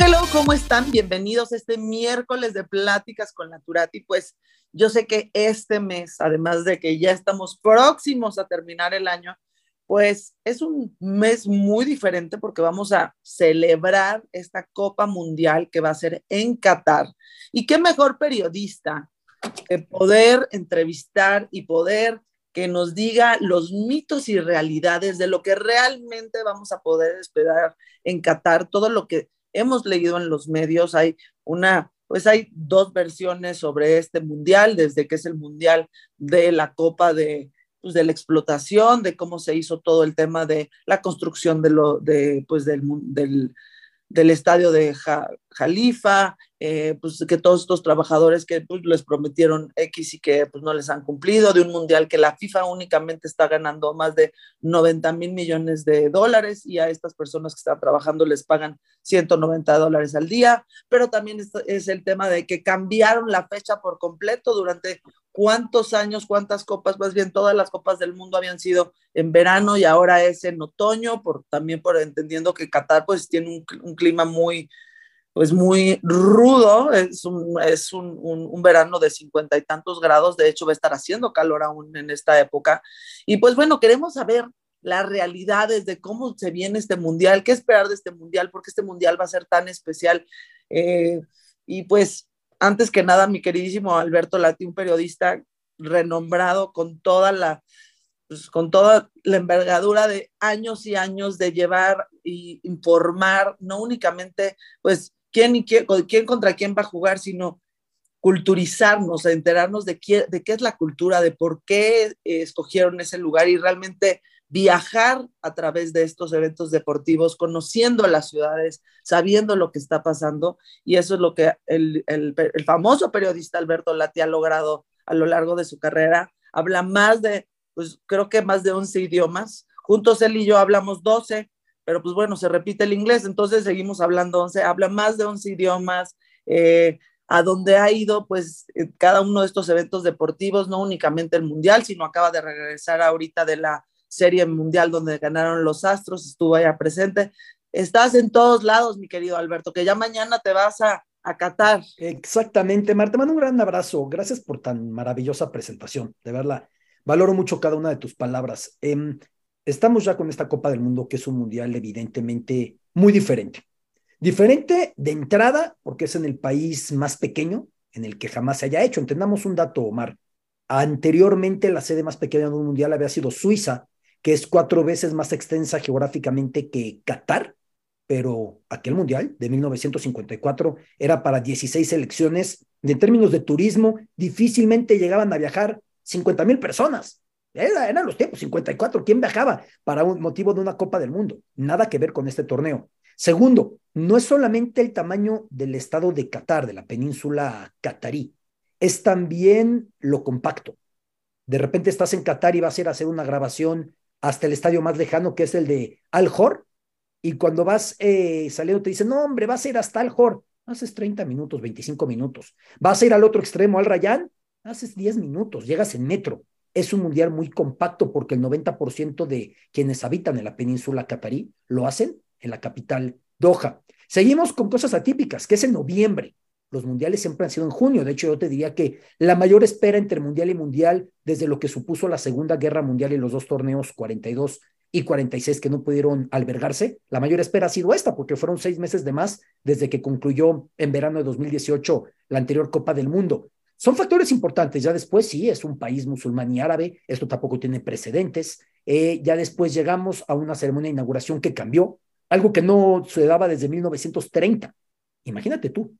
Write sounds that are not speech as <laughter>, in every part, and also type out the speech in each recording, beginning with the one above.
Hello, ¿cómo están? Bienvenidos este miércoles de pláticas con Naturati. Pues yo sé que este mes, además de que ya estamos próximos a terminar el año, pues es un mes muy diferente porque vamos a celebrar esta Copa Mundial que va a ser en Qatar. Y qué mejor periodista que poder entrevistar y poder que nos diga los mitos y realidades de lo que realmente vamos a poder esperar en Qatar, todo lo que hemos leído en los medios, hay una, pues hay dos versiones sobre este mundial, desde que es el mundial de la Copa de, pues, de la explotación, de cómo se hizo todo el tema de la construcción de lo, de, pues, del, del, del estadio de Jalifa, eh, pues que todos estos trabajadores que pues, les prometieron X y que pues no les han cumplido, de un mundial que la FIFA únicamente está ganando más de 90 mil millones de dólares y a estas personas que están trabajando les pagan 190 dólares al día, pero también es, el tema de que cambiaron la fecha por completo durante cuántos años, cuántas copas, más bien todas las copas del mundo habían sido en verano y ahora es en otoño, por, también por entendiendo que Qatar pues tiene un clima muy, pues muy rudo, es, un, es un, un, verano de cincuenta y tantos grados, de hecho va a estar haciendo calor aún en esta época. Y pues bueno, queremos saber las realidades de cómo se viene este mundial, qué esperar de este mundial, porque este mundial va a ser tan especial. Eh, y pues antes que nada, mi queridísimo Alberto Lati, un periodista renombrado con toda la, pues, con toda la envergadura de años y años de llevar y informar, no únicamente pues quién, y quién, contra quién va a jugar, sino culturizarnos, enterarnos de qué, de qué es la cultura, de por qué eh, escogieron ese lugar y realmente viajar a través de estos eventos deportivos, conociendo las ciudades, sabiendo lo que está pasando. Y eso es lo que el famoso periodista Alberto Lati ha logrado a lo largo de su carrera. Habla más de, pues creo que más de 11 idiomas. Juntos él y yo hablamos 12, pero pues bueno, se repite el inglés, entonces seguimos hablando 11, habla más de 11 idiomas, eh, a donde ha ido pues cada uno de estos eventos deportivos, no únicamente el mundial, sino acaba de regresar ahorita de la serie mundial donde ganaron los Astros, estuvo allá presente. Estás en todos lados, mi querido Alberto, que ya mañana te vas a, a Qatar. Exactamente, Marta, mando un gran abrazo. Gracias por tan maravillosa presentación, de verdad. Valoro mucho cada una de tus palabras. Eh, estamos ya con esta Copa del Mundo, que es un mundial evidentemente muy diferente. Diferente de entrada, porque es en el país más pequeño en el que jamás se haya hecho. Entendamos un dato, Omar. Anteriormente, la sede más pequeña de un mundial había sido Suiza, que es cuatro veces más extensa geográficamente que Qatar, pero aquel mundial de 1954 era para 16 selecciones. En términos de turismo, difícilmente llegaban a viajar 50 mil personas. Era, eran los tiempos, 54. ¿Quién viajaba para un motivo de una Copa del Mundo? Nada que ver con este torneo. Segundo, no es solamente el tamaño del estado de Qatar, de la península catarí, es también lo compacto. De repente estás en Qatar y vas a ir a hacer una grabación hasta el estadio más lejano, que es el de Al Hor, y cuando vas eh, saliendo te dicen, no, hombre, vas a ir hasta Al Hor, haces 30 minutos, 25 minutos. Vas a ir al otro extremo, al Rayán, haces 10 minutos, llegas en metro es un mundial muy compacto porque el 90% de quienes habitan en la península catarí lo hacen en la capital Doha. Seguimos con cosas atípicas, que es en noviembre. Los mundiales siempre han sido en junio. De hecho, yo te diría que la mayor espera entre mundial y mundial, desde lo que supuso la Segunda Guerra Mundial y los dos torneos 42 y 46 que no pudieron albergarse, la mayor espera ha sido esta, porque fueron seis meses de más desde que concluyó en verano de 2018 la anterior Copa del Mundo. Son factores importantes. Ya después, sí, es un país musulmán y árabe. Esto tampoco tiene precedentes. Eh, ya después llegamos a una ceremonia de inauguración que cambió, algo que no se daba desde 1930. Imagínate tú,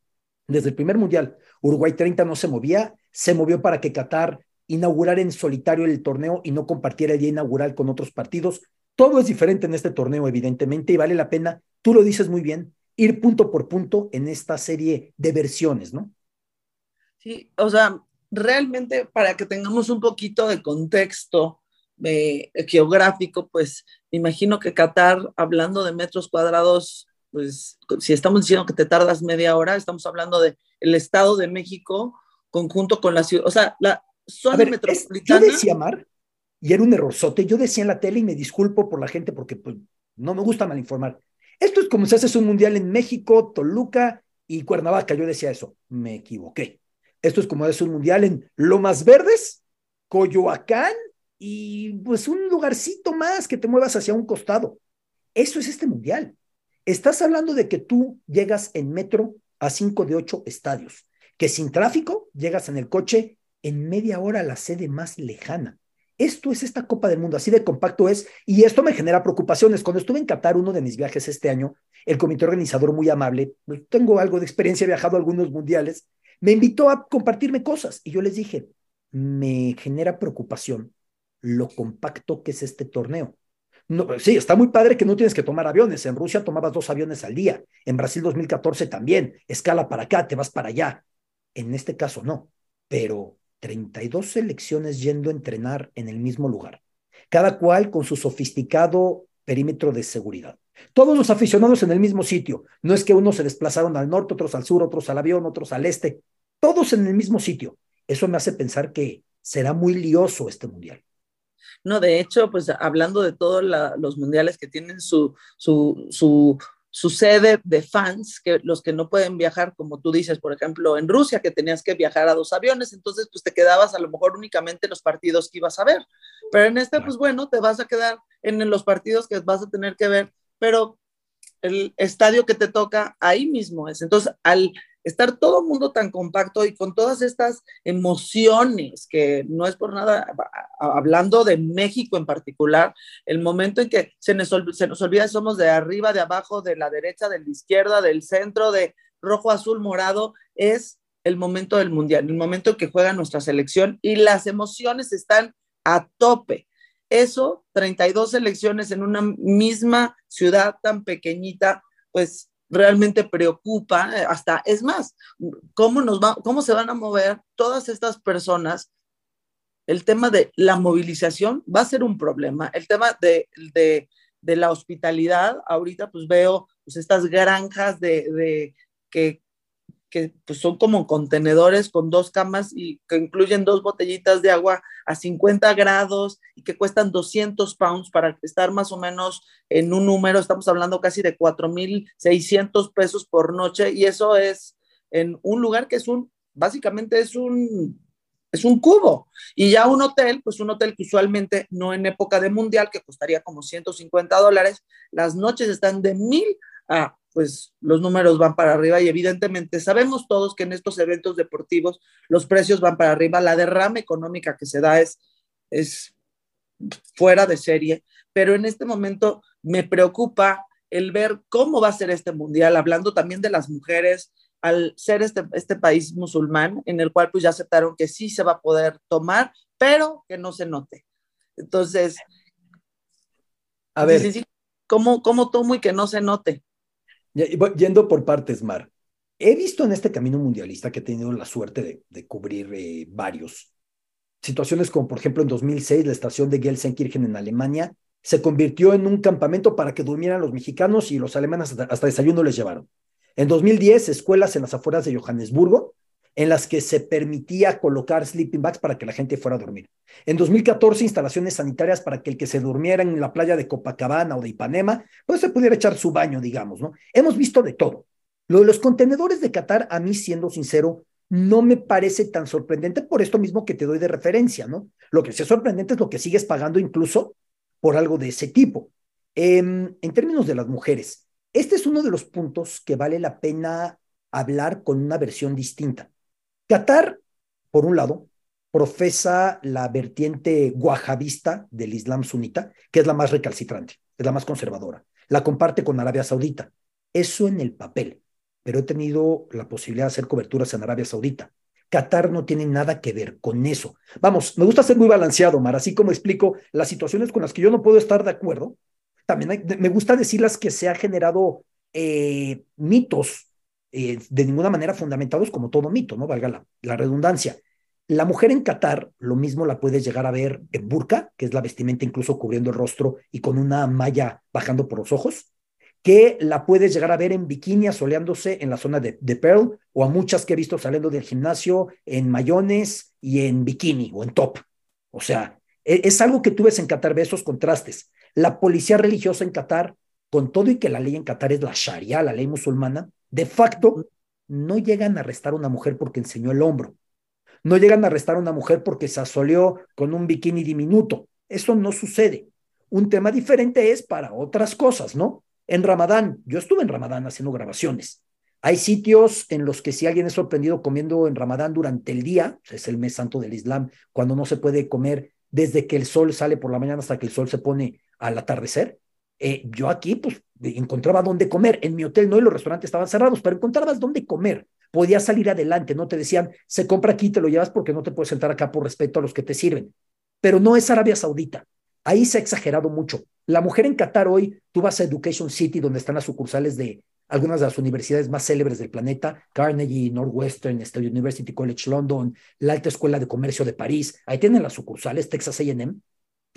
desde el primer mundial, Uruguay 30 no se movía, se movió para que Qatar inaugurara en solitario el torneo y no compartiera el día inaugural con otros partidos. Todo es diferente en este torneo, evidentemente, y vale la pena, tú lo dices muy bien, ir punto por punto en esta serie de versiones, ¿no? Sí, o sea, realmente para que tengamos un poquito de contexto eh, geográfico, pues me imagino que Qatar, hablando de metros cuadrados, pues si estamos diciendo que te tardas media hora, estamos hablando de el Estado de México conjunto con la ciudad, o sea, la zona ver, metropolitana. Es, yo decía, Mar, y era un errorzote, yo decía en la tele y me disculpo por la gente porque pues, no me gusta mal informar. Esto es como si haces un mundial en México, Toluca y Cuernavaca. Yo decía eso, me equivoqué. Esto es como hacer un mundial en Lomas Verdes, Coyoacán y pues un lugarcito más que te muevas hacia un costado. Eso es este mundial. Estás hablando de que tú llegas en metro a cinco de ocho estadios, que sin tráfico llegas en el coche en media hora a la sede más lejana. Esto es esta Copa del Mundo, así de compacto es, y esto me genera preocupaciones. Cuando estuve en Qatar, uno de mis viajes este año, el comité organizador muy amable, pues, tengo algo de experiencia, he viajado a algunos mundiales, me invitó a compartirme cosas y yo les dije, me genera preocupación lo compacto que es este torneo. No, sí, está muy padre que no tienes que tomar aviones. En Rusia tomabas dos aviones al día. En Brasil 2014 también. Escala para acá, te vas para allá. En este caso no. Pero 32 selecciones yendo a entrenar en el mismo lugar. Cada cual con su sofisticado perímetro de seguridad. Todos los aficionados en el mismo sitio. No es que unos se desplazaron al norte, otros al sur, otros al avión, otros al este. Todos en el mismo sitio. Eso me hace pensar que será muy lioso este mundial. No, de hecho, pues hablando de todos los mundiales que tienen su, su, su, su, sede de fans, que los que no pueden viajar, como tú dices, por ejemplo, en Rusia, que tenías que viajar a dos aviones, entonces pues te quedabas a lo mejor únicamente en los partidos que ibas a ver. Pero en este, pues bueno, te vas a quedar en los partidos que vas a tener que ver, pero el estadio que te toca ahí mismo es. Entonces, al estar todo el mundo tan compacto y con todas estas emociones, que no es por nada, hablando de México en particular, el momento en que se nos, se nos olvida somos de arriba, de abajo, de la derecha, de la izquierda, del centro, de rojo, azul, morado, es el momento del mundial, el momento en que juega nuestra selección y las emociones están a tope. Eso, 32 selecciones en una misma ciudad tan pequeñita, pues realmente preocupa, eh, hasta es más, cómo nos va, cómo se van a mover todas estas personas. El tema de la movilización va a ser un problema. El tema de, de, de la hospitalidad, ahorita pues veo pues estas granjas de, de que que pues, son como contenedores con dos camas y que incluyen dos botellitas de agua a 50 grados y que cuestan 200 pounds para estar más o menos en un número, estamos hablando casi de 4.600 pesos por noche y eso es en un lugar que es un, básicamente es un, es un cubo. Y ya un hotel, pues un hotel que usualmente no en época de mundial, que costaría como 150 dólares, las noches están de mil a pues los números van para arriba y evidentemente sabemos todos que en estos eventos deportivos los precios van para arriba, la derrama económica que se da es, es fuera de serie, pero en este momento me preocupa el ver cómo va a ser este mundial, hablando también de las mujeres, al ser este, este país musulmán, en el cual pues ya aceptaron que sí se va a poder tomar, pero que no se note. Entonces, a ver, ¿cómo, cómo tomo y que no se note? Yendo por partes, Mar. He visto en este camino mundialista que he tenido la suerte de, cubrir eh, varios. Situaciones como, por ejemplo, en 2006, la estación de Gelsenkirchen en Alemania se convirtió en un campamento para que durmieran los mexicanos y los alemanes hasta, hasta desayuno les llevaron. En 2010, escuelas en las afueras de Johannesburgo en las que se permitía colocar sleeping bags para que la gente fuera a dormir. En 2014, instalaciones sanitarias para que el que se durmiera en la playa de Copacabana o de Ipanema, pues se pudiera echar su baño, digamos, ¿no? Hemos visto de todo. Lo de los contenedores de Qatar, a mí, siendo sincero, no me parece tan sorprendente por esto mismo que te doy de referencia, ¿no? Lo que sí es sorprendente es lo que sigues pagando incluso por algo de ese tipo. Em, en términos de las mujeres, este es uno de los puntos que vale la pena hablar con una versión distinta. Qatar, por un lado, profesa la vertiente wahabista del Islam sunita, que es la más recalcitrante, es la más conservadora. La comparte con Arabia Saudita. Eso en el papel, pero he tenido la posibilidad de hacer coberturas en Arabia Saudita. Qatar no tiene nada que ver con eso. Vamos, me gusta ser muy balanceado, Mar, así como explico las situaciones con las que yo no puedo estar de acuerdo. También me gusta decir las que se ha generado eh, mitos eh, de ninguna manera fundamentados como todo mito, ¿no? Valga la, redundancia. La mujer en Qatar, lo mismo la puedes llegar a ver en burka, que es la vestimenta incluso cubriendo el rostro y con una malla bajando por los ojos, que la puedes llegar a ver en bikini asoleándose en la zona de, de Pearl, o a muchas que he visto saliendo del gimnasio en mayones y en bikini o en top. O sea, es, es algo que tú ves en Qatar, ves esos contrastes. La policía religiosa en Qatar con todo y que la ley en Qatar es la Sharia, la ley musulmana, de facto no llegan a arrestar a una mujer porque enseñó el hombro. No llegan a arrestar a una mujer porque se asoleó con un bikini diminuto. Eso no sucede. Un tema diferente es para otras cosas, ¿no? En Ramadán, yo estuve en Ramadán haciendo grabaciones. Hay sitios en los que si alguien es sorprendido comiendo en Ramadán durante el día, es el mes santo del Islam, cuando no se puede comer desde que el sol sale por la mañana hasta que el sol se pone al atardecer, eh, yo aquí pues encontraba dónde comer. En mi hotel no y los restaurantes estaban cerrados, pero encontrabas dónde comer. Podías salir adelante, no te decían, se compra aquí, te lo llevas porque no te puedes sentar acá por respeto a los que te sirven. Pero no es Arabia Saudita. Ahí se ha exagerado mucho. La mujer en Qatar hoy, tú vas a Education City, donde están las sucursales de algunas de las universidades más célebres del planeta, Carnegie, Northwestern, State University College London, la Alta Escuela de Comercio de París, ahí tienen las sucursales, Texas AM.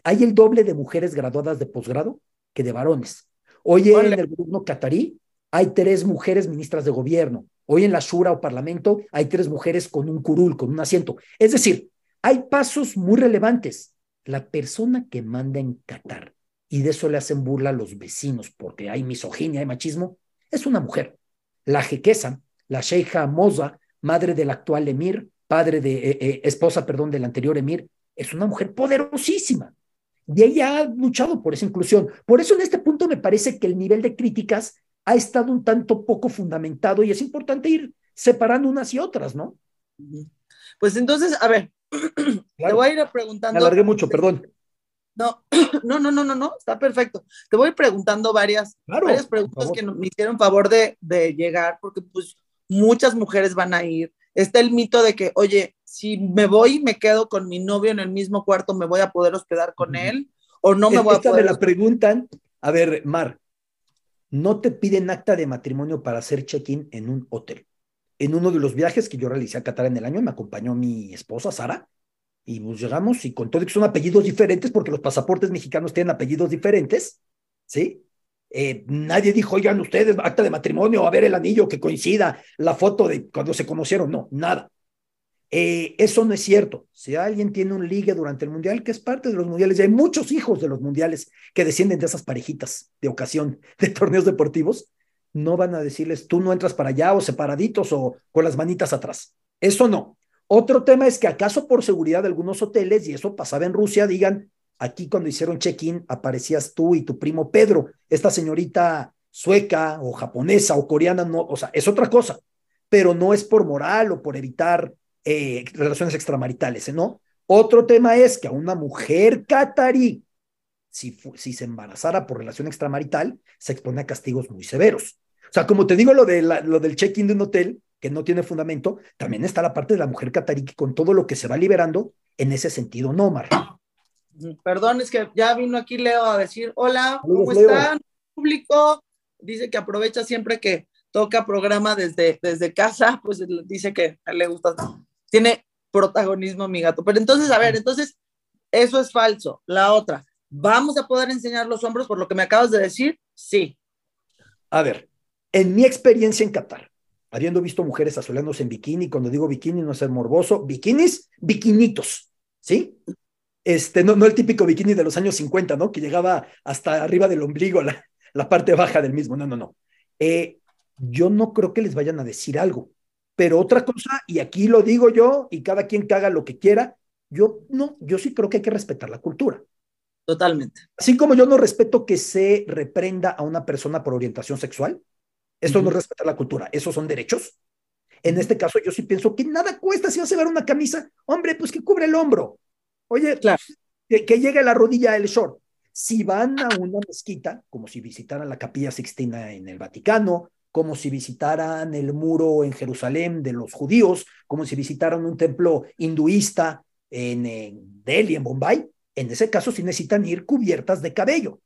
Hay el doble de mujeres graduadas de posgrado que de varones. Hoy en el gobierno catarí hay tres mujeres ministras de gobierno. Hoy en la Shura o Parlamento hay tres mujeres con un curul, con un asiento. Es decir, hay pasos muy relevantes. La persona que manda en Qatar, y de eso le hacen burla a los vecinos porque hay misoginia, hay machismo, es una mujer. La jequesa, la Sheikha Moza, madre del actual emir, padre de, eh, eh, esposa, perdón, del anterior emir, es una mujer poderosísima. Y ella ha luchado por esa inclusión. Por eso en este punto me parece que el nivel de críticas ha estado un tanto poco fundamentado y es importante ir separando unas y otras, ¿no? Pues entonces, a ver, <clears throat> te voy a ir preguntando. Me alargué mucho, perdón. No, <clears throat> no, no, no, no, no, está perfecto. Te voy preguntando varias, varias preguntas que me hicieron favor de, de llegar, porque pues muchas mujeres van a ir. Está el mito de que, oye, si me voy y me quedo con mi novio en el mismo cuarto, ¿me voy a poder hospedar con él? ¿O no me voy a poder? me la preguntan. A ver, Mar, no te piden acta de matrimonio para hacer check-in en un hotel. En uno de los viajes que yo realicé a Qatar en el año, me acompañó mi esposa, Sara, y pues llegamos y con todo que son apellidos diferentes, porque los pasaportes mexicanos tienen apellidos diferentes, ¿sí? Eh, nadie dijo, oigan ustedes, acta de matrimonio, a ver el anillo que coincida, la foto de cuando se conocieron, no, nada. Eh, eso no es cierto. Si alguien tiene un ligue durante el mundial, que es parte de los mundiales, y hay muchos hijos de los mundiales que descienden de esas parejitas de ocasión <laughs> de torneos deportivos, no van a decirles, tú no entras para allá o separaditos o con las manitas atrás. Eso no. Otro tema es que acaso por seguridad de algunos hoteles, y eso pasaba en Rusia, digan, aquí cuando hicieron check-in aparecías tú y tu primo Pedro, esta señorita sueca o japonesa o coreana, no, o sea, es otra cosa, pero no es por moral o por evitar eh, relaciones extramaritales, ¿no? Otro tema es que a una mujer catarí, si, si se embarazara por relación extramarital, se expone a castigos muy severos. O sea, como te digo lo, de lo del check-in de un hotel, que no tiene fundamento, también está la parte de la mujer catarí que con todo lo que se va liberando, en ese sentido, no, Mar. Perdón, es que ya vino aquí Leo a decir, hola, ¿cómo están? Público, dice que aprovecha siempre que toca programa desde, desde casa, pues dice que le gusta, tiene protagonismo mi gato. Pero entonces, a ver, entonces, eso es falso. La otra, ¿vamos a poder enseñar los hombros por lo que me acabas de decir? Sí. A ver, en mi experiencia en Qatar, habiendo visto mujeres asoleándose en bikini, cuando digo bikini no es ser morboso, bikinis, bikinitos, ¿sí? Este, no, no el típico bikini de los años 50, ¿no? Que llegaba hasta arriba del ombligo, la, la parte baja del mismo, no, no, no. Eh, yo no creo que les vayan a decir algo. Pero otra cosa, y aquí lo digo yo, y cada quien que haga lo que quiera, yo no, yo sí creo que hay que respetar la cultura. Totalmente. Así como yo no respeto que se reprenda a una persona por orientación sexual, eso no es respetar la cultura, esos son derechos. En este caso, yo sí pienso que nada cuesta si vas a llevar una camisa, hombre, pues que cubre el hombro. Oye, claro. que, que llegue a la rodilla el short. Si van a una mezquita, como si visitaran la capilla Sixtina en el Vaticano, como si visitaran el muro en Jerusalén de los judíos, como si visitaran un templo hinduista en, Delhi, en Bombay. En ese caso sí necesitan ir cubiertas de cabello.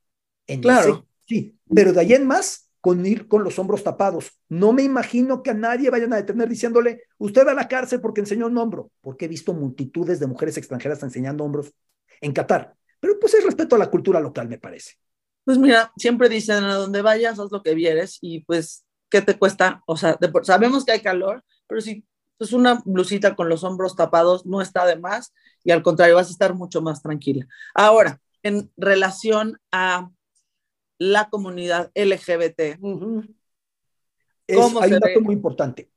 En claro. sí, pero de ahí en más, con ir con los hombros tapados. No me imagino que a nadie vayan a detener diciéndole, usted va a la cárcel porque enseñó un hombro, porque he visto multitudes de mujeres extranjeras enseñando hombros en Qatar. Pero pues es respeto a la cultura local, me parece. Pues mira, siempre dicen a donde vayas, haz lo que vieres y pues ¿qué te cuesta? O sea, sabemos que hay calor, pero si es pues, una blusita con los hombros tapados no está de más y al contrario vas a estar mucho más tranquila. Ahora, en relación a la comunidad LGBT. hay un dato muy importante.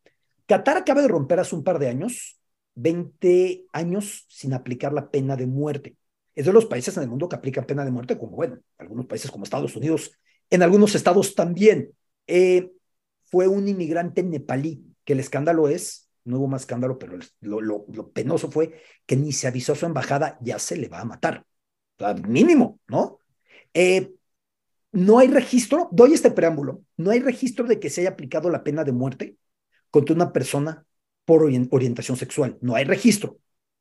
Qatar acaba de romper hace un par de años 20 años sin aplicar la pena de muerte. Es de los países en el mundo que aplican pena de muerte, como bueno, algunos países como Estados Unidos, en algunos estados también. Eh, fue un inmigrante nepalí, que el escándalo es, no hubo más escándalo, pero lo, penoso fue que ni se avisó a su embajada, ya se le va a matar. mínimo, ¿no? Eh, no hay registro, doy este preámbulo, no hay registro de que se haya aplicado la pena de muerte contra una persona por orientación sexual. No hay registro.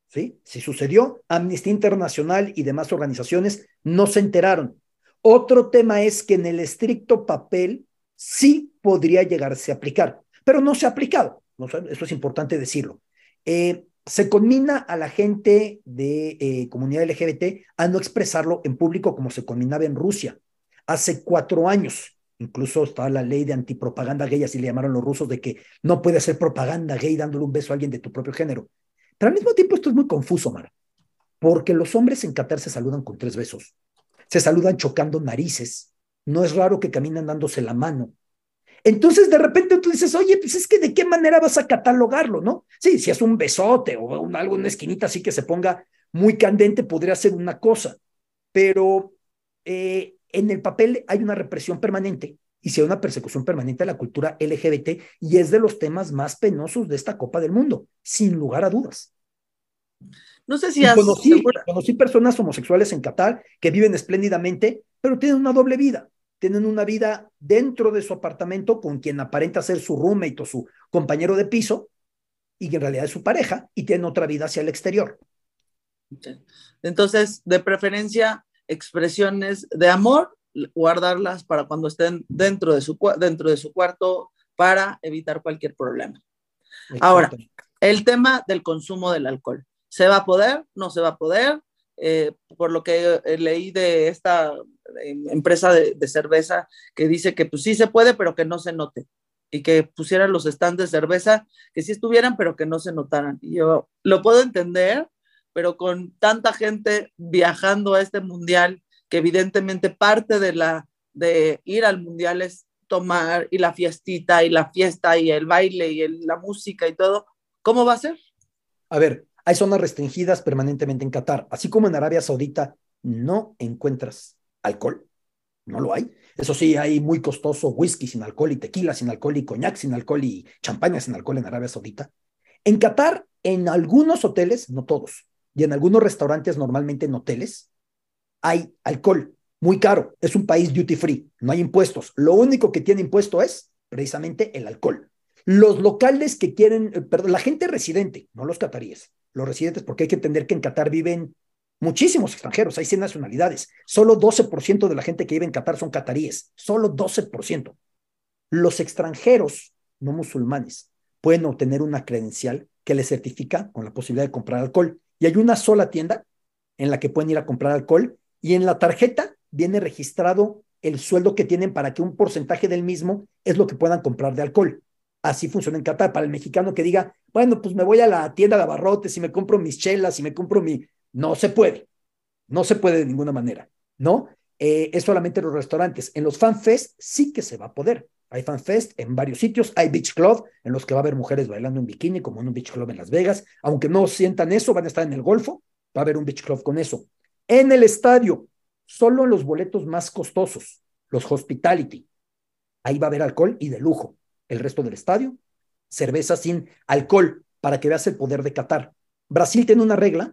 ¿sí? Si sucedió, Amnistía Internacional y demás organizaciones no se enteraron. Otro tema es que en el estricto papel sí podría llegarse a aplicar, pero no se ha aplicado. Eso es importante decirlo. Eh, se conmina a la gente de eh, comunidad LGBT a no expresarlo en público como se conminaba en Rusia hace cuatro años. Incluso estaba la ley de antipropaganda gay, así le llamaron los rusos, de que no puede hacer propaganda gay dándole un beso a alguien de tu propio género. Pero al mismo tiempo esto es muy confuso, Mara, porque los hombres en Qatar se saludan con tres besos, se saludan chocando narices, no es raro que caminan dándose la mano. Entonces de repente tú dices, oye, pues es que de qué manera vas a catalogarlo, ¿no? Sí, si es un besote o un, algo, una esquinita así que se ponga muy candente, podría ser una cosa, pero eh, en el papel hay una represión permanente y si hay una persecución permanente a la cultura LGBT y es de los temas más penosos de esta Copa del Mundo, sin lugar a dudas. No sé si conocí, conocí personas homosexuales en Qatar que viven espléndidamente, pero tienen una doble vida. Tienen una vida dentro de su apartamento con quien aparenta ser su roommate o su compañero de piso y que en realidad es su pareja y tienen otra vida hacia el exterior. Entonces, de preferencia, expresiones de amor, guardarlas para cuando estén dentro de su, dentro de su cuarto para evitar cualquier problema. Ahora, el tema del consumo del alcohol. ¿Se va a poder? ¿No se va a poder? Eh, por lo que leí de esta empresa de, cerveza que dice que pues sí se puede, pero que no se note y que pusieran los stands de cerveza, que sí estuvieran, pero que no se notaran. Y yo lo puedo entender, pero con tanta gente viajando a este mundial, que evidentemente parte de, la, de ir al mundial es tomar y la fiestita y la fiesta y el baile y la música y todo, ¿cómo va a ser? A ver, hay zonas restringidas permanentemente en Qatar, así como en Arabia Saudita no encuentras alcohol, no lo hay. Eso sí, hay muy costoso whisky sin alcohol y tequila sin alcohol y coñac sin alcohol y champaña sin alcohol en Arabia Saudita. En Qatar, en algunos hoteles, no todos, y en algunos restaurantes, normalmente en hoteles, hay alcohol muy caro. Es un país duty free, no hay impuestos. Lo único que tiene impuesto es precisamente el alcohol. Los locales que quieren, eh, perdón, la gente residente, no los cataríes, los residentes, porque hay que entender que en Qatar viven muchísimos extranjeros, hay 100 nacionalidades. Solo 12% de la gente que vive en Qatar son cataríes, solo 12%. Los extranjeros no musulmanes pueden obtener una credencial que les certifica con la posibilidad de comprar alcohol y hay una sola tienda en la que pueden ir a comprar alcohol y en la tarjeta viene registrado el sueldo que tienen para que un porcentaje del mismo es lo que puedan comprar de alcohol. Así funciona en Qatar. Para el mexicano que diga, bueno, pues me voy a la tienda de abarrotes y me compro mis chelas y me compro mi... No se puede. No se puede de ninguna manera, ¿no? Eh, es solamente en los restaurantes. En los fanfest sí que se va a poder. Hay fanfest en varios sitios, hay beach club en los que va a haber mujeres bailando en bikini, como en un beach club en Las Vegas. Aunque no sientan eso, van a estar en el Golfo, va a haber un beach club con eso. En el estadio, solo en los boletos más costosos, los hospitality, ahí va a haber alcohol y de lujo. El resto del estadio, cerveza sin alcohol, para que veas el poder de Qatar. Brasil tiene una regla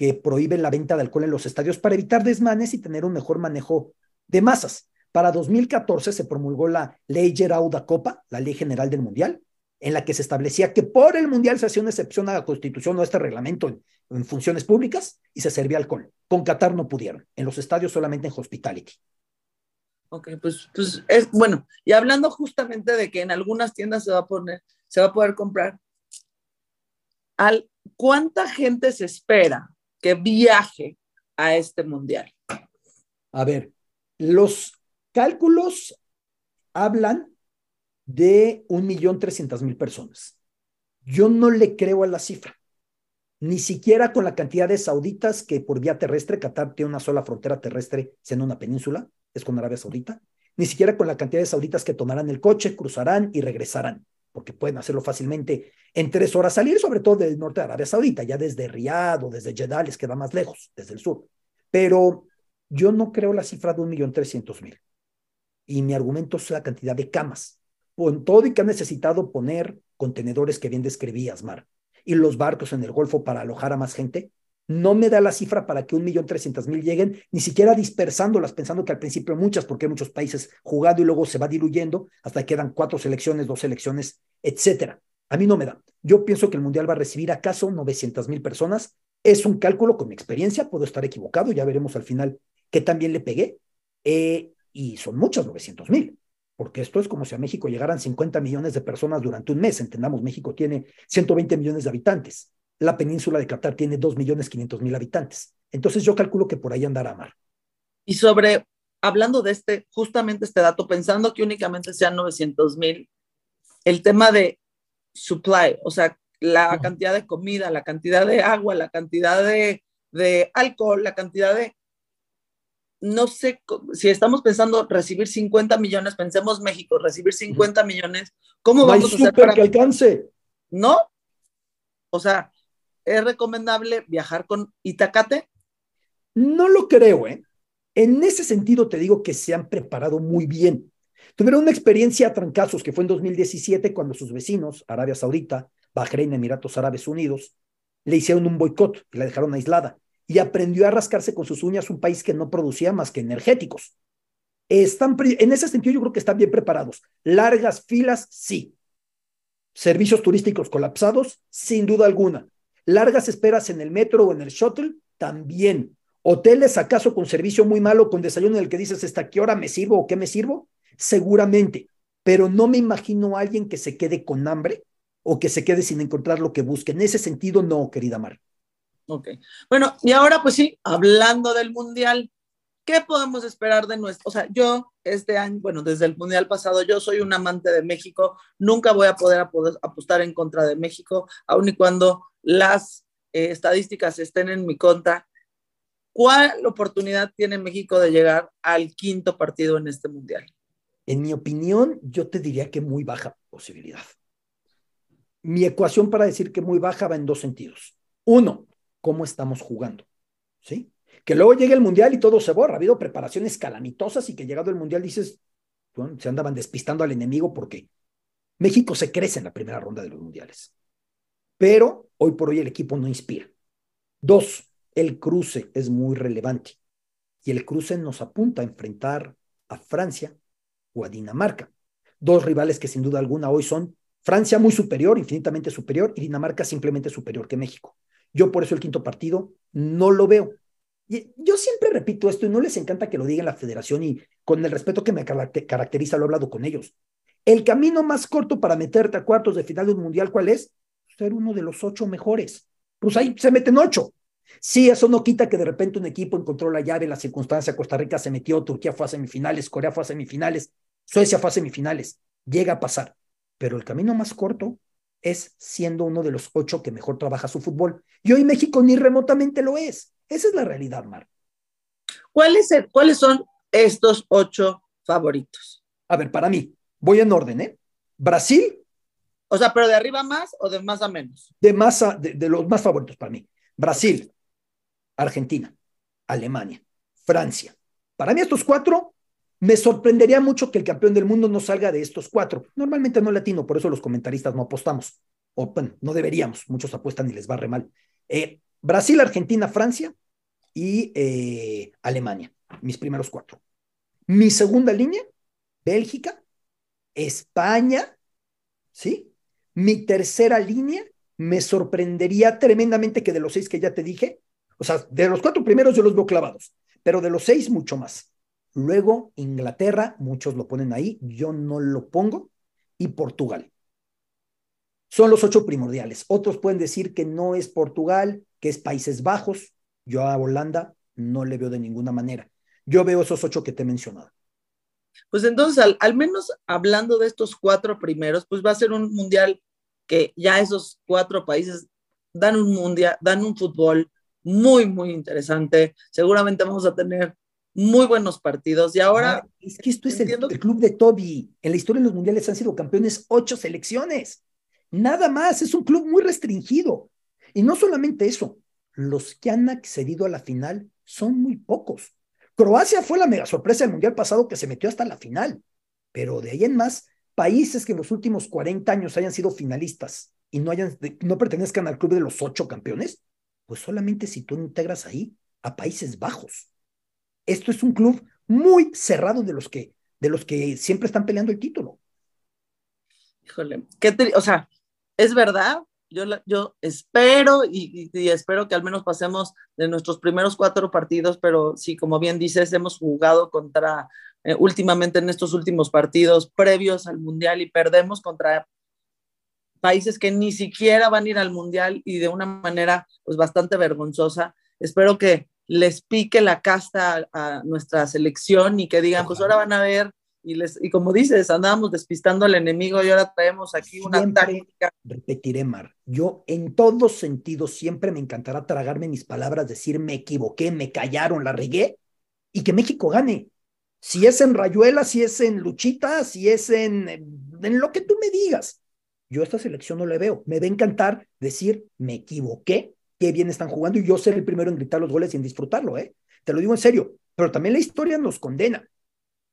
que prohíbe la venta de alcohol en los estadios para evitar desmanes y tener un mejor manejo de masas. Para 2014 se promulgó la Ley Gerauda Copa, la Ley General del Mundial, en la que se establecía que por el Mundial se hacía una excepción a la Constitución o a este reglamento en, funciones públicas y se servía alcohol. Con Qatar no pudieron, en los estadios solamente en hospitality. Ok, pues, pues es bueno. Y hablando justamente de que en algunas tiendas se va a poner, se va a poder comprar. Al, ¿Cuánta gente se espera que viaje a este mundial? A ver, los Cálculos hablan de un millón trescientas mil personas. Yo no le creo a la cifra, ni siquiera con la cantidad de sauditas que por vía terrestre, Qatar tiene una sola frontera terrestre, siendo una península, es con Arabia Saudita, ni siquiera con la cantidad de sauditas que tomarán el coche, cruzarán y regresarán, porque pueden hacerlo fácilmente en tres horas salir, sobre todo del norte de Arabia Saudita, ya desde Riyadh o desde Jeddah les queda más lejos, desde el sur. Pero yo no creo la cifra de un millón trescientos mil. Y mi argumento es la cantidad de camas. Con todo y que han necesitado poner contenedores que bien describías, Mar, y los barcos en el Golfo para alojar a más gente, no me da la cifra para que un millón trescientos mil lleguen, ni siquiera dispersándolas, pensando que al principio muchas, porque hay muchos países jugando y luego se va diluyendo hasta que quedan cuatro selecciones, dos selecciones, etcétera. A mí no me da. Yo pienso que el Mundial va a recibir acaso 900 mil personas. Es un cálculo con mi experiencia, puedo estar equivocado, ya veremos al final qué también le pegué. Eh, y son muchas 900 mil, porque esto es como si a México llegaran 50 millones de personas durante un mes. Entendamos, México tiene 120 millones de habitantes la península de Qatar tiene 2.500.000 habitantes. Entonces yo calculo que por ahí andará mal. Y sobre, hablando de este, justamente este dato, pensando que únicamente sean 900.000, el tema de supply, o sea, la cantidad de comida, la cantidad de agua, la cantidad de, de alcohol, la cantidad de... No sé, si estamos pensando recibir 50 millones, pensemos México, recibir 50 millones, ¿cómo vamos a hacer para que alcance? No, o sea, ¿Es recomendable viajar con Itacate? No lo creo, ¿eh? En ese sentido te digo que se han preparado muy bien. Tuvieron una experiencia a trancazos que fue en 2017 cuando sus vecinos, Arabia Saudita, Bahrein, Emiratos Árabes Unidos, le hicieron un boicot y la dejaron aislada y aprendió a rascarse con sus uñas un país que no producía más que energéticos. Están, en ese sentido yo creo que están bien preparados. Largas filas, sí. Servicios turísticos colapsados, sin duda alguna. Largas esperas en el metro o en el shuttle, también. Hoteles, acaso con servicio muy malo, con desayuno en el que dices, ¿hasta qué hora me sirvo o qué me sirvo? Seguramente, pero no me imagino a alguien que se quede con hambre o que se quede sin encontrar lo que busque. En ese sentido, no, querida Mar. Ok. Bueno, y ahora pues sí, hablando del Mundial, ¿qué podemos esperar de nuestro? O sea, yo este año, bueno, desde el Mundial pasado, yo soy un amante de México, nunca voy a poder, apostar en contra de México, aun y cuando las eh, estadísticas estén en mi contra, ¿cuál oportunidad tiene México de llegar al quinto partido en este mundial? En mi opinión, yo te diría que muy baja posibilidad. Mi ecuación para decir que muy baja va en dos sentidos. Uno, cómo estamos jugando. ¿Sí? Que luego llegue el mundial y todo se borra. Ha habido preparaciones calamitosas y que llegado el mundial dices, se andaban despistando al enemigo porque México se crece en la primera ronda de los mundiales pero hoy por hoy el equipo no inspira. Dos, el cruce es muy relevante y el cruce nos apunta a enfrentar a Francia o a Dinamarca, dos rivales que sin duda alguna hoy son Francia muy superior, infinitamente superior, y Dinamarca simplemente superior que México. Yo por eso el quinto partido no lo veo. Y yo siempre repito esto y no les encanta que lo diga la federación y con el respeto que me caracteriza lo he hablado con ellos. El camino más corto para meterte a cuartos de final de un mundial, ¿cuál es? Ser uno de los ocho mejores. Pues ahí se meten ocho. Sí, eso no quita que de repente un equipo encontró la llave, la circunstancia, Costa Rica se metió, Turquía fue a semifinales, Corea fue a semifinales, Suecia fue a semifinales. Llega a pasar. Pero el camino más corto es siendo uno de los ocho que mejor trabaja su fútbol. Y hoy México ni remotamente lo es. Esa es la realidad, Mar. ¿Cuáles, ¿Cuáles son estos ocho favoritos? A ver, para mí, voy en orden, ¿eh? Brasil, o sea, pero de arriba más o de más a menos. De más a, de, los más favoritos para mí. Brasil, Argentina, Alemania, Francia. Para mí estos cuatro, me sorprendería mucho que el campeón del mundo no salga de estos cuatro. Normalmente no latino, por eso los comentaristas no apostamos. O no deberíamos, muchos apuestan y les va re mal. Eh, Brasil, Argentina, Francia y eh, Alemania, mis primeros cuatro. Mi segunda línea, Bélgica, España, ¿sí? Mi tercera línea me sorprendería tremendamente que de los seis que ya te dije, o sea, de los cuatro primeros yo los veo clavados, pero de los seis mucho más. Luego Inglaterra, muchos lo ponen ahí, yo no lo pongo, y Portugal. Son los ocho primordiales. Otros pueden decir que no es Portugal, que es Países Bajos. Yo a Holanda no le veo de ninguna manera. Yo veo esos ocho que te he mencionado. Pues entonces, al, menos hablando de estos cuatro primeros, pues va a ser un mundial que ya esos cuatro países dan un mundial, dan un fútbol muy, muy interesante. Seguramente vamos a tener muy buenos partidos. Y ahora. es que esto es el, el, club de Toby. En la historia de los mundiales han sido campeones ocho selecciones. Nada más. Es un club muy restringido. Y no solamente eso, los que han accedido a la final son muy pocos. Croacia fue la mega sorpresa del mundial pasado que se metió hasta la final. Pero de ahí en más, países que en los últimos 40 años hayan sido finalistas y no, hayan, no pertenezcan al club de los ocho campeones, pues solamente si tú integras ahí a Países Bajos. Esto es un club muy cerrado de los que, de los que siempre están peleando el título. Híjole, ¿qué o sea, es verdad, yo, yo espero y, espero que al menos pasemos de nuestros primeros cuatro partidos, pero sí, como bien dices, hemos jugado contra, eh, últimamente en estos últimos partidos previos al Mundial y perdemos contra países que ni siquiera van a ir al Mundial y de una manera pues bastante vergonzosa. Espero que les pique la casta a, nuestra selección y que digan, pues ahora van a ver, y, les, y como dices, andábamos despistando al enemigo y ahora traemos aquí una táctica. Repetiré, Mar, yo en todos sentidos siempre me encantará tragarme mis palabras, decir me equivoqué, me callaron, la regué y que México gane. Si es en Rayuela, si es en Luchita, si es en, en lo que tú me digas. Yo esta selección no le veo. Me va a encantar decir me equivoqué qué bien están jugando y yo ser el primero en gritar los goles y en disfrutarlo, ¿eh? Te lo digo en serio, pero también la historia nos condena.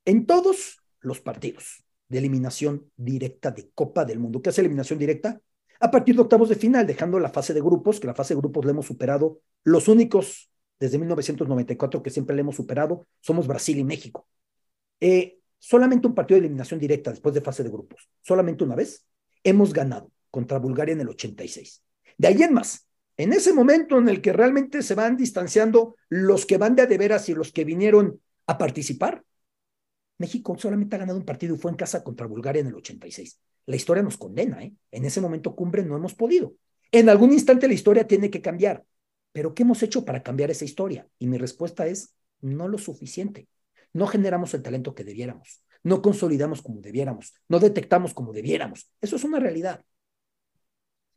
En todos los partidos de eliminación directa de Copa del Mundo, ¿qué hace eliminación directa? A partir de octavos de final, dejando la fase de grupos, que la fase de grupos la hemos superado, los únicos desde 1994 que siempre la hemos superado somos Brasil y México. Eh, solamente un partido de eliminación directa después de fase de grupos, solamente una vez, hemos ganado contra Bulgaria en el 86. De ahí en más, en ese momento en el que realmente se van distanciando los que van de a de veras y los que vinieron a participar, México solamente ha ganado un partido y fue en casa contra Bulgaria en el 86. La historia nos condena, ¿eh? En ese momento cumbre no hemos podido. En algún instante la historia tiene que cambiar. Pero ¿qué hemos hecho para cambiar esa historia? Y mi respuesta es no lo suficiente. No generamos el talento que debiéramos. No consolidamos como debiéramos. No detectamos como debiéramos. Eso es una realidad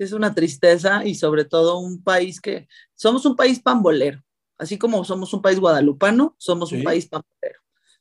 es una tristeza y sobre todo un país que somos un país pambolero, así como somos un país guadalupano, somos un país pambolero.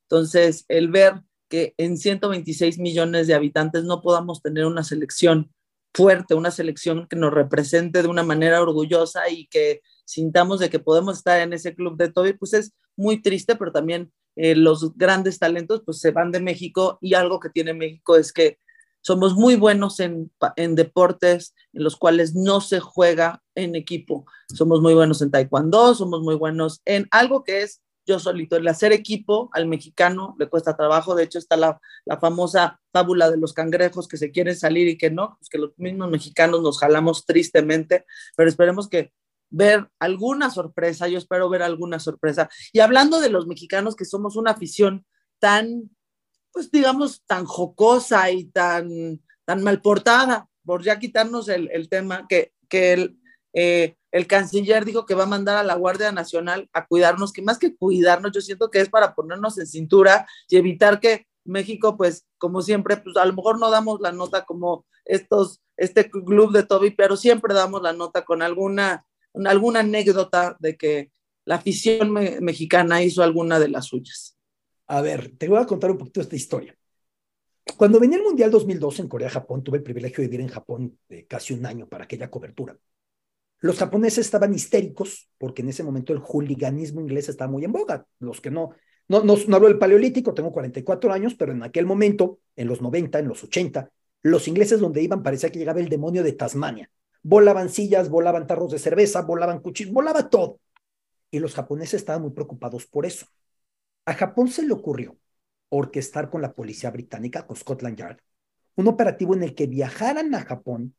Entonces, el ver que en 126 millones de habitantes no podamos tener una selección fuerte, una selección que nos represente de una manera orgullosa y que sintamos de que podemos estar en ese club de Toby, pues es muy triste, pero también eh, los grandes talentos pues se van de México y algo que tiene México es que somos muy buenos en, en, deportes en los cuales no se juega en equipo. Somos muy buenos en taekwondo, somos muy buenos en algo que es yo solito. El hacer equipo al mexicano le cuesta trabajo. De hecho, está la, la famosa fábula de los cangrejos que se quieren salir y que no, pues que los mismos mexicanos nos jalamos tristemente, pero esperemos que ver alguna sorpresa, yo espero ver alguna sorpresa. Y hablando de los mexicanos, que somos una afición tan pues digamos, tan jocosa y tan, tan mal portada, por ya quitarnos el, el tema que, que el, eh, el canciller dijo que va a mandar a la Guardia Nacional a cuidarnos, que más que cuidarnos, yo siento que es para ponernos en cintura y evitar que México, pues como siempre, pues a lo mejor no damos la nota como estos, este club de Toby, pero siempre damos la nota con alguna, alguna anécdota de que la afición mexicana hizo alguna de las suyas. A ver, te voy a contar un poquito esta historia. Cuando venía el Mundial 2002 en Corea-Japón, tuve el privilegio de vivir en Japón de casi un año para aquella cobertura. Los japoneses estaban histéricos porque en ese momento el hooliganismo inglés estaba muy en boga. Los que no, no, no, no hablo del paleolítico, tengo 44 años, pero en aquel momento, en los 90, en los 80, los ingleses donde iban parecía que llegaba el demonio de Tasmania. Volaban sillas, volaban tarros de cerveza, volaban cuchillos, volaba todo. Y los japoneses estaban muy preocupados por eso. A Japón se le ocurrió orquestar con la policía británica, con Scotland Yard, un operativo en el que viajaran a Japón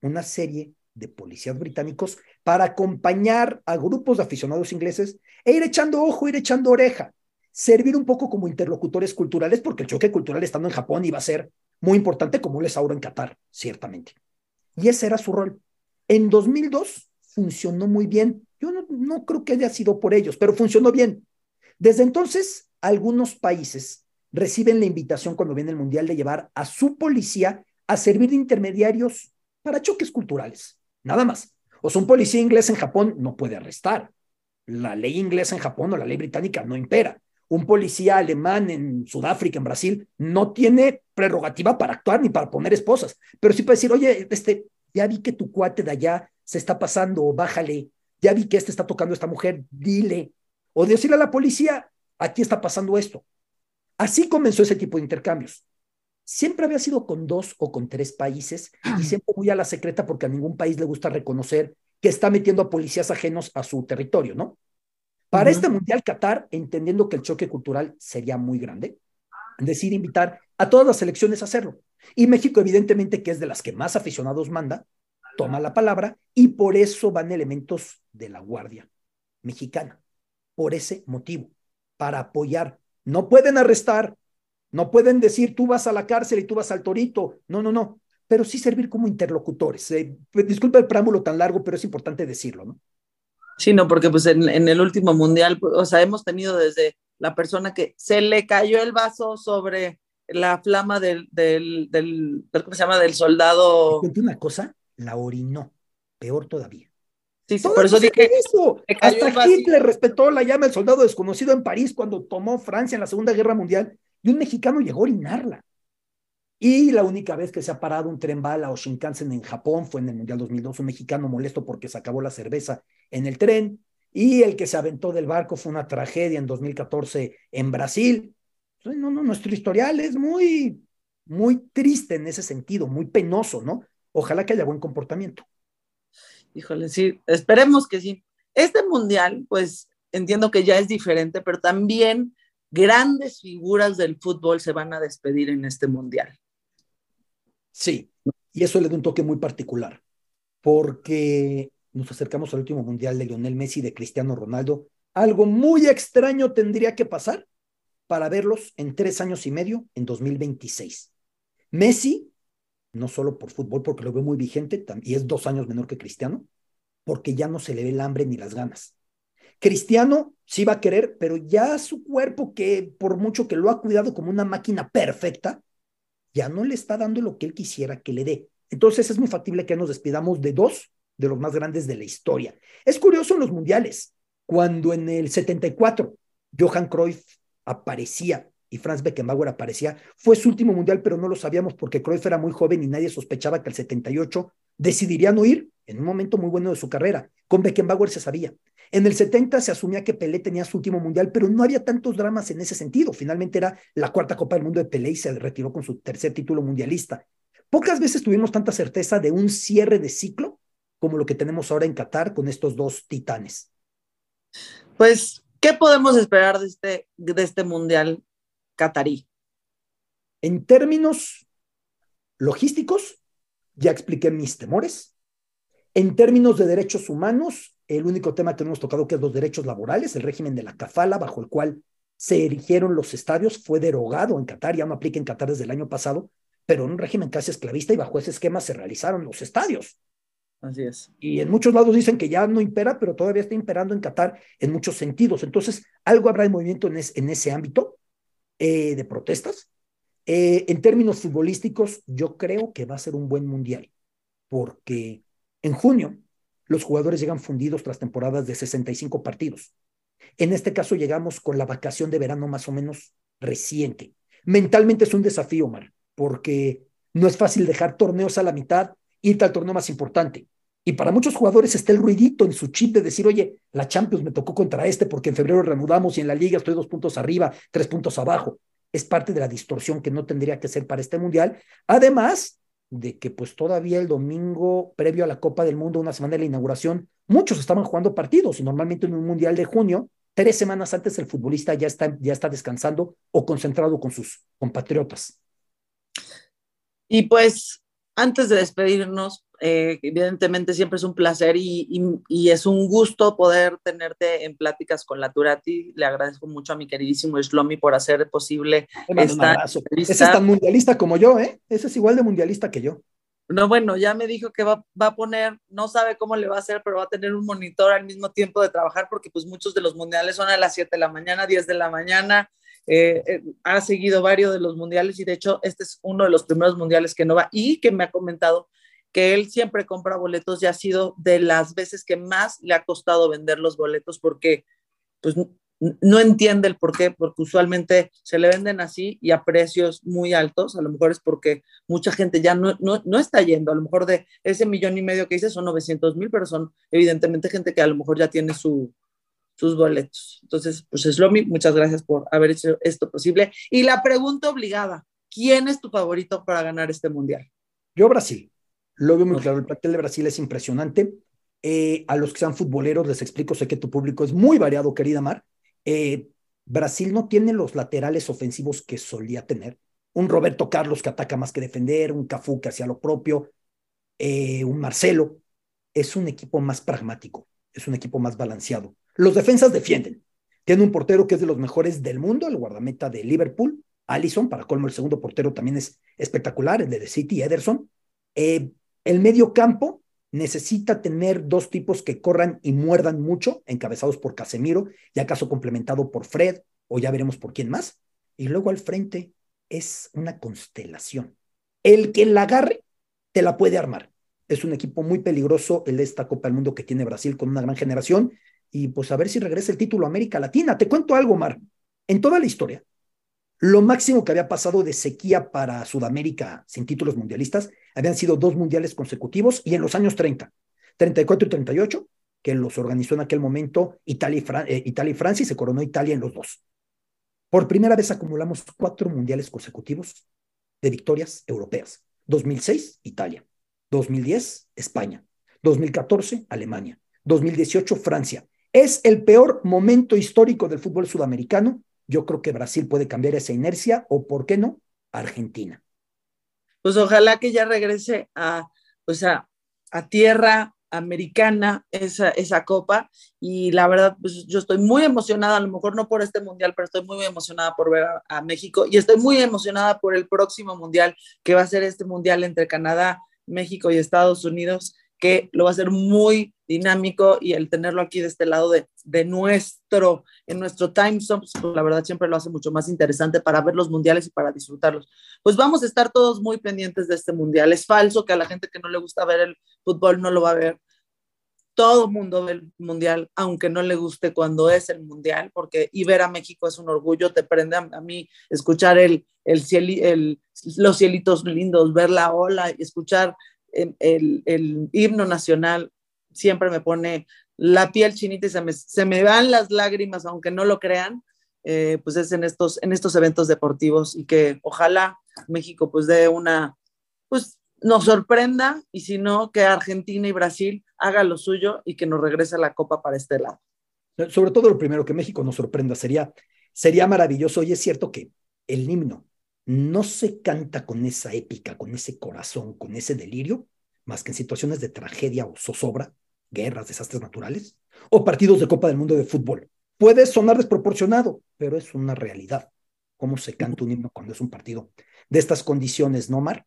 una serie de policías británicos para acompañar a grupos de aficionados ingleses e ir echando ojo, ir echando oreja, servir un poco como interlocutores culturales, porque el choque cultural estando en Japón iba a ser muy importante, como les ahora en Qatar, ciertamente. Y ese era su rol. En 2002 funcionó muy bien. Yo no creo que haya sido por ellos, pero funcionó bien. Desde entonces, algunos países reciben la invitación cuando viene el Mundial de llevar a su policía a servir de intermediarios para choques culturales. Nada más. O sea, un policía inglés en Japón no puede arrestar. La ley inglesa en Japón o la ley británica no impera. un policía alemán en Sudáfrica, en Brasil, no tiene prerrogativa para actuar ni para poner esposas, pero sí para decir, oye, este, ya vi que tu cuate de allá se está pasando, bájale, ya vi que este está tocando a esta mujer, dile, o decirle a la policía, aquí está pasando esto. Así comenzó ese tipo de intercambios. Siempre había sido con dos o con tres países y siempre muy a la secreta porque a ningún país le gusta reconocer que está metiendo a policías ajenos a su territorio, ¿no? Para este Mundial Qatar, entendiendo que el choque cultural sería muy grande, decir invitar a todas las selecciones a hacerlo. Y México, evidentemente, que es de las que más aficionados manda, toma la palabra y por eso van elementos de la Guardia Mexicana. Por ese motivo, para apoyar. No pueden arrestar, no pueden decir tú vas a la cárcel y tú vas al torito. No, no, no. Pero sí servir como interlocutores. Eh, disculpa el preámbulo tan largo, pero es importante decirlo, ¿no? Sí, no, porque pues en, en el último mundial, pues, o sea, hemos tenido desde la persona que se le cayó el vaso sobre la flama del, del, del, ¿cómo se llama? Del soldado. Te una cosa, la orinó, peor todavía. Sí, sí por eso dije eso. Hasta Hitler respetó la llama del soldado desconocido en París cuando tomó Francia en la Segunda Guerra Mundial y un mexicano llegó a orinarla. Y la única vez que se ha parado un tren bala o Shinkansen en Japón fue en el Mundial 2002, un mexicano molesto porque se acabó la cerveza en el tren. Y el que se aventó del barco fue una tragedia en 2014 en Brasil. No, no, nuestro historial es muy, muy triste en ese sentido, muy penoso, ¿no? Ojalá que haya buen comportamiento. Híjole, sí, esperemos que sí. Este mundial, pues entiendo que ya es diferente, pero también grandes figuras del fútbol se van a despedir en este mundial. Sí, y eso le da un toque muy particular, porque nos acercamos al último mundial de Lionel Messi y de Cristiano Ronaldo. Algo muy extraño tendría que pasar para verlos en tres años y medio, en 2026. Messi no solo por fútbol, porque lo veo muy vigente, y es dos años menor que Cristiano, porque ya no se le ve el hambre ni las ganas. Cristiano sí va a querer, pero ya su cuerpo, que por mucho que lo ha cuidado como una máquina perfecta, ya no le está dando lo que él quisiera que le dé. Entonces es muy factible que nos despidamos de dos de los más grandes de la historia. Es curioso en los mundiales, cuando en el 74 Johan Cruyff aparecía y Franz Beckenbauer aparecía. Fue su último mundial, pero no lo sabíamos porque Cruyff era muy joven y nadie sospechaba que el 78 decidiría no ir en un momento muy bueno de su carrera. Con Beckenbauer se sabía. En el 70 se asumía que Pelé tenía su último mundial, pero no había tantos dramas en ese sentido. Finalmente era la cuarta Copa del Mundo de Pelé y se retiró con su tercer título mundialista. Pocas veces tuvimos tanta certeza de un cierre de ciclo como lo que tenemos ahora en Qatar con estos dos titanes. Pues, ¿qué podemos esperar de este, de este mundial? catarí? En términos logísticos, ya expliqué mis temores. En términos de derechos humanos, el único tema que no hemos tocado, que es los derechos laborales, el régimen de la kafala, bajo el cual se erigieron los estadios, fue derogado en Qatar, ya no aplica en Qatar desde el año pasado, pero en un régimen casi esclavista y bajo ese esquema se realizaron los estadios. Así es. Y en muchos lados dicen que ya no impera, pero todavía está imperando en Qatar en muchos sentidos. Entonces, algo habrá de movimiento en, en ese ámbito. Eh, de protestas. Eh, en términos futbolísticos, yo creo que va a ser un buen mundial, porque en junio los jugadores llegan fundidos tras temporadas de 65 partidos. En este caso llegamos con la vacación de verano más o menos reciente. Mentalmente es un desafío, Omar, porque no es fácil dejar torneos a la mitad, irte al torneo más importante. Y para muchos jugadores está el ruidito en su chip de decir, oye, la Champions me tocó contra este porque en febrero reanudamos y en la liga estoy dos puntos arriba, tres puntos abajo. Es parte de la distorsión que no tendría que ser para este mundial. Además de que pues todavía el domingo previo a la Copa del Mundo, una semana de la inauguración, muchos estaban jugando partidos y normalmente en un mundial de junio, tres semanas antes el futbolista ya está, ya está descansando o concentrado con sus compatriotas. Y pues antes de despedirnos, eh, evidentemente siempre es un placer y, es un gusto poder tenerte en pláticas con la Turati. Le agradezco mucho a mi queridísimo Shlomi por hacer posible esta Ese es tan mundialista como yo, ¿eh? Ese es igual de mundialista que yo. No, bueno, ya me dijo que va, va, a poner, no sabe cómo le va a hacer, pero va a tener un monitor al mismo tiempo de trabajar, porque pues muchos de los mundiales son a las 7 de la mañana, 10 de la mañana, eh, eh, ha seguido varios de los mundiales y de hecho este es uno de los primeros mundiales que no va y que me ha comentado que él siempre compra boletos y ha sido de las veces que más le ha costado vender los boletos porque pues no entiende el por qué, porque usualmente se le venden así y a precios muy altos, a lo mejor es porque mucha gente ya no, no, no está yendo, a lo mejor de ese millón y medio que dice son 900 mil, pero son evidentemente gente que a lo mejor ya tiene su, sus boletos. Entonces, pues Slomi, muchas gracias por haber hecho esto posible. Y la pregunta obligada, ¿quién es tu favorito para ganar este mundial? Yo Brasil, lo veo muy claro, el plantel de Brasil es impresionante. Eh, a los que sean futboleros les explico, sé que tu público es muy variado, querida Mar. Eh, Brasil no tiene los laterales ofensivos que solía tener. Un Roberto Carlos que ataca más que defender, un Cafú que hacía lo propio, eh, un Marcelo. Es un equipo más pragmático, es un equipo más balanceado. Los defensas defienden. Tiene un portero que es de los mejores del mundo, el guardameta de Liverpool, Allison, para colmo el segundo portero también es espectacular, el de The City, Ederson. Eh, el medio campo necesita tener dos tipos que corran y muerdan mucho, encabezados por Casemiro, y acaso complementado por Fred, o ya veremos por quién más. Y luego al frente es una constelación. El que la agarre, te la puede armar. Es un equipo muy peligroso el de esta Copa del Mundo que tiene Brasil con una gran generación y pues a ver si regresa el título a América Latina. Te cuento algo, Mar. En toda la historia, lo máximo que había pasado de sequía para Sudamérica sin títulos mundialistas habían sido dos mundiales consecutivos y en los años 30, 34 y 38, que los organizó en aquel momento Italia y, eh, Italia y Francia y se coronó Italia en los dos. Por primera vez acumulamos cuatro mundiales consecutivos de victorias europeas. 2006, Italia. 2010, España. 2014, Alemania. 2018, Francia. Es el peor momento histórico del fútbol sudamericano. Yo creo que Brasil puede cambiar esa inercia o, ¿por qué no? Argentina. Pues ojalá que ya regrese a, pues a, a tierra americana esa, esa copa. Y la verdad pues yo estoy muy emocionada, a lo mejor no por este mundial, pero estoy muy emocionada por ver a, a, México. Y estoy muy emocionada por el próximo mundial que va a ser este mundial entre Canadá, México y Estados Unidos que lo va a hacer muy dinámico y el tenerlo aquí de este lado de, de nuestro, en nuestro time zone, pues, la verdad siempre lo hace mucho más interesante para ver los mundiales y para disfrutarlos. Pues vamos a estar todos muy pendientes de este mundial. Es falso que a la gente que no le gusta ver el fútbol no lo va a ver. Todo mundo ve el mundial, aunque no le guste cuando es el mundial, porque y ver a México es un orgullo, te prende a, a mí escuchar el, el, ciel, el, los cielitos lindos, ver la ola escuchar el, el, himno nacional siempre me pone la piel chinita y se me, se me van las lágrimas, aunque no lo crean, eh, pues es en estos, en estos eventos deportivos y que ojalá México pues dé una, pues nos sorprenda y si no, que Argentina y Brasil haga lo suyo y que nos regrese la copa para este lado. Sobre todo lo primero, que México nos sorprenda, sería, sería maravilloso y es cierto que el himno no se canta con esa épica, con ese corazón, con ese delirio, más que en situaciones de tragedia o zozobra, guerras, desastres naturales, o partidos de Copa del Mundo de fútbol. Puede sonar desproporcionado, pero es una realidad. ¿Cómo se canta un himno cuando es un partido de estas condiciones, no, Mar?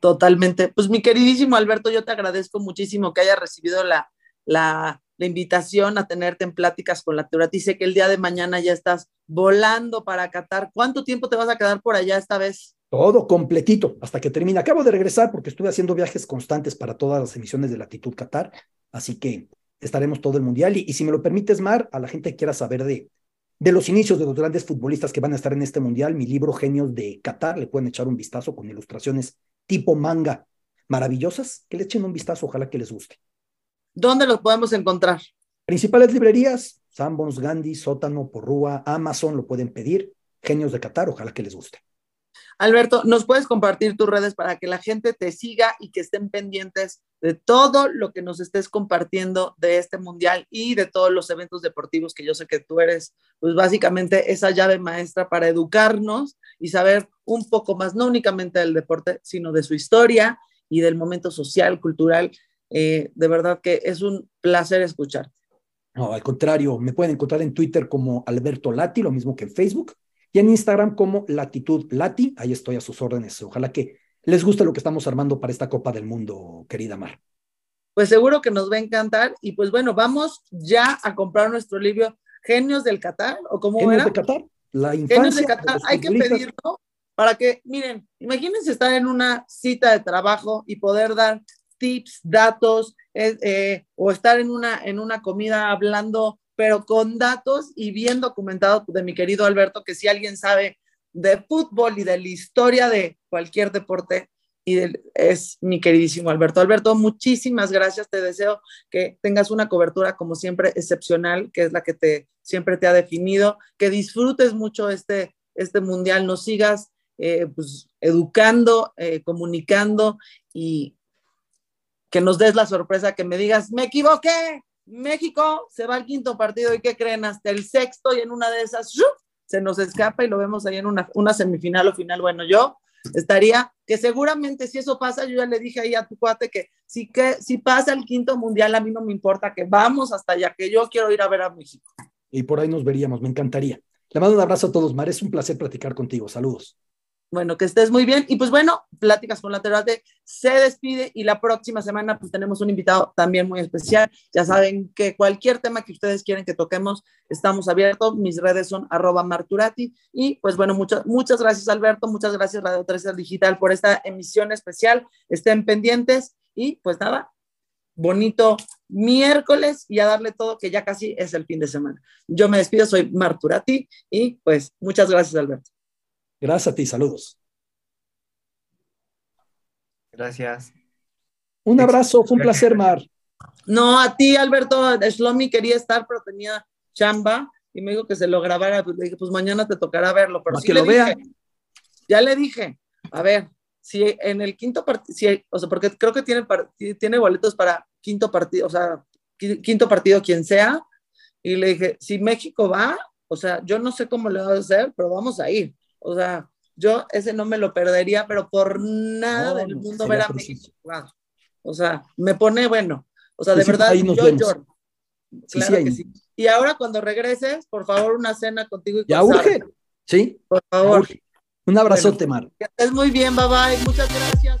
Totalmente. Pues mi queridísimo Alberto, yo te agradezco muchísimo que hayas recibido la, la, la invitación a tenerte en pláticas con la Turati. Sé que el día de mañana ya estás volando para Qatar. ¿Cuánto tiempo te vas a quedar por allá esta vez? Todo completito hasta que termine. Acabo de regresar porque estuve haciendo viajes constantes para todas las emisiones de Latitud Qatar, así que estaremos todo el mundial. Y, y, si me lo permites, Mar, a la gente que quiera saber de, de los inicios de los grandes futbolistas que van a estar en este mundial, mi libro Genios de Qatar, le pueden echar un vistazo con ilustraciones tipo manga maravillosas, que le echen un vistazo, ojalá que les guste. ¿Dónde los podemos encontrar? Principales librerías, Sambons, Gandhi, Sótano, Porrúa, Amazon, lo pueden pedir. Genios de Qatar, ojalá que les guste. Alberto, ¿nos puedes compartir tus redes para que la gente te siga y que estén pendientes de todo lo que nos estés compartiendo de este mundial y de todos los eventos deportivos que yo sé que tú eres, pues básicamente esa llave maestra para educarnos y saber un poco más, no únicamente del deporte, sino de su historia y del momento social, cultural eh, de verdad que es un placer escucharte. No, al contrario, me pueden encontrar en Twitter como Alberto Lati, lo mismo que en Facebook, y en Instagram como Latitud Lati. Ahí estoy a sus órdenes. Ojalá que les guste lo que estamos armando para esta Copa del Mundo, querida Mar. Pues seguro que nos va a encantar. Y pues bueno, vamos ya a comprar nuestro libro Genios del Qatar, o cómo Genios era? de Qatar, la infancia. Genios de Qatar, hay que pedirlo para que, miren, imagínense estar en una cita de trabajo y poder dar tips, datos, eh, eh, o estar en una, en una comida hablando pero con datos y bien documentado de mi querido Alberto, que si alguien sabe de fútbol y de la historia de cualquier deporte, y es mi queridísimo Alberto. Alberto, muchísimas gracias. Te deseo que tengas una cobertura como siempre excepcional, que es la que te siempre te ha definido, que disfrutes mucho este, este mundial, nos sigas eh, pues, educando, eh, comunicando y que nos des la sorpresa, que me digas, me equivoqué, México se va al quinto partido y ¿qué creen? Hasta el sexto y en una de esas se nos escapa y lo vemos ahí en una, una semifinal o final. Bueno, yo estaría, que seguramente si eso pasa, yo ya le dije ahí a tu cuate que si, que, si pasa el quinto mundial, a mí no me importa, que vamos hasta allá, que yo quiero ir a ver a México. Y por ahí nos veríamos, me encantaría. Le mando un abrazo a todos, Mar, es un placer platicar contigo, saludos. Bueno, que estés muy bien. Y pues bueno, Pláticas con la Terate se despide y la próxima semana pues tenemos un invitado también muy especial. Ya saben que cualquier tema que ustedes quieren que toquemos, estamos abiertos. Mis redes son arroba marturati. Y pues bueno, muchas, muchas gracias Alberto, muchas gracias Radio 13 Digital por esta emisión especial. Estén pendientes y pues nada, bonito miércoles y a darle todo que ya casi es el fin de semana. Yo me despido, soy Marturati y pues muchas gracias Alberto. Gracias a ti, saludos. Gracias. Un abrazo, fue un placer, Mar. No, a ti, Alberto, Shlomi quería estar, pero tenía chamba y me dijo que se lo grabara. Pues le dije, pues mañana te tocará verlo. Pero sí que lo vea. Ya le dije, a ver, si en el quinto partido, si, o sea, porque creo que tiene, tiene boletos para quinto partido, o sea, quinto partido, quien sea. Y le dije, si México va, o sea, yo no sé cómo le va a hacer, pero vamos a ir. O sea, yo ese no me lo perdería, pero por nada del mundo ver a México O sea, me pone bueno. O sea, de verdad, yo lloro. Claro que sí. Y ahora cuando regreses, por favor, una cena contigo y Ya urge. Sí. Por favor. Un abrazote, Mar. Que muy bien, bye bye. Muchas gracias.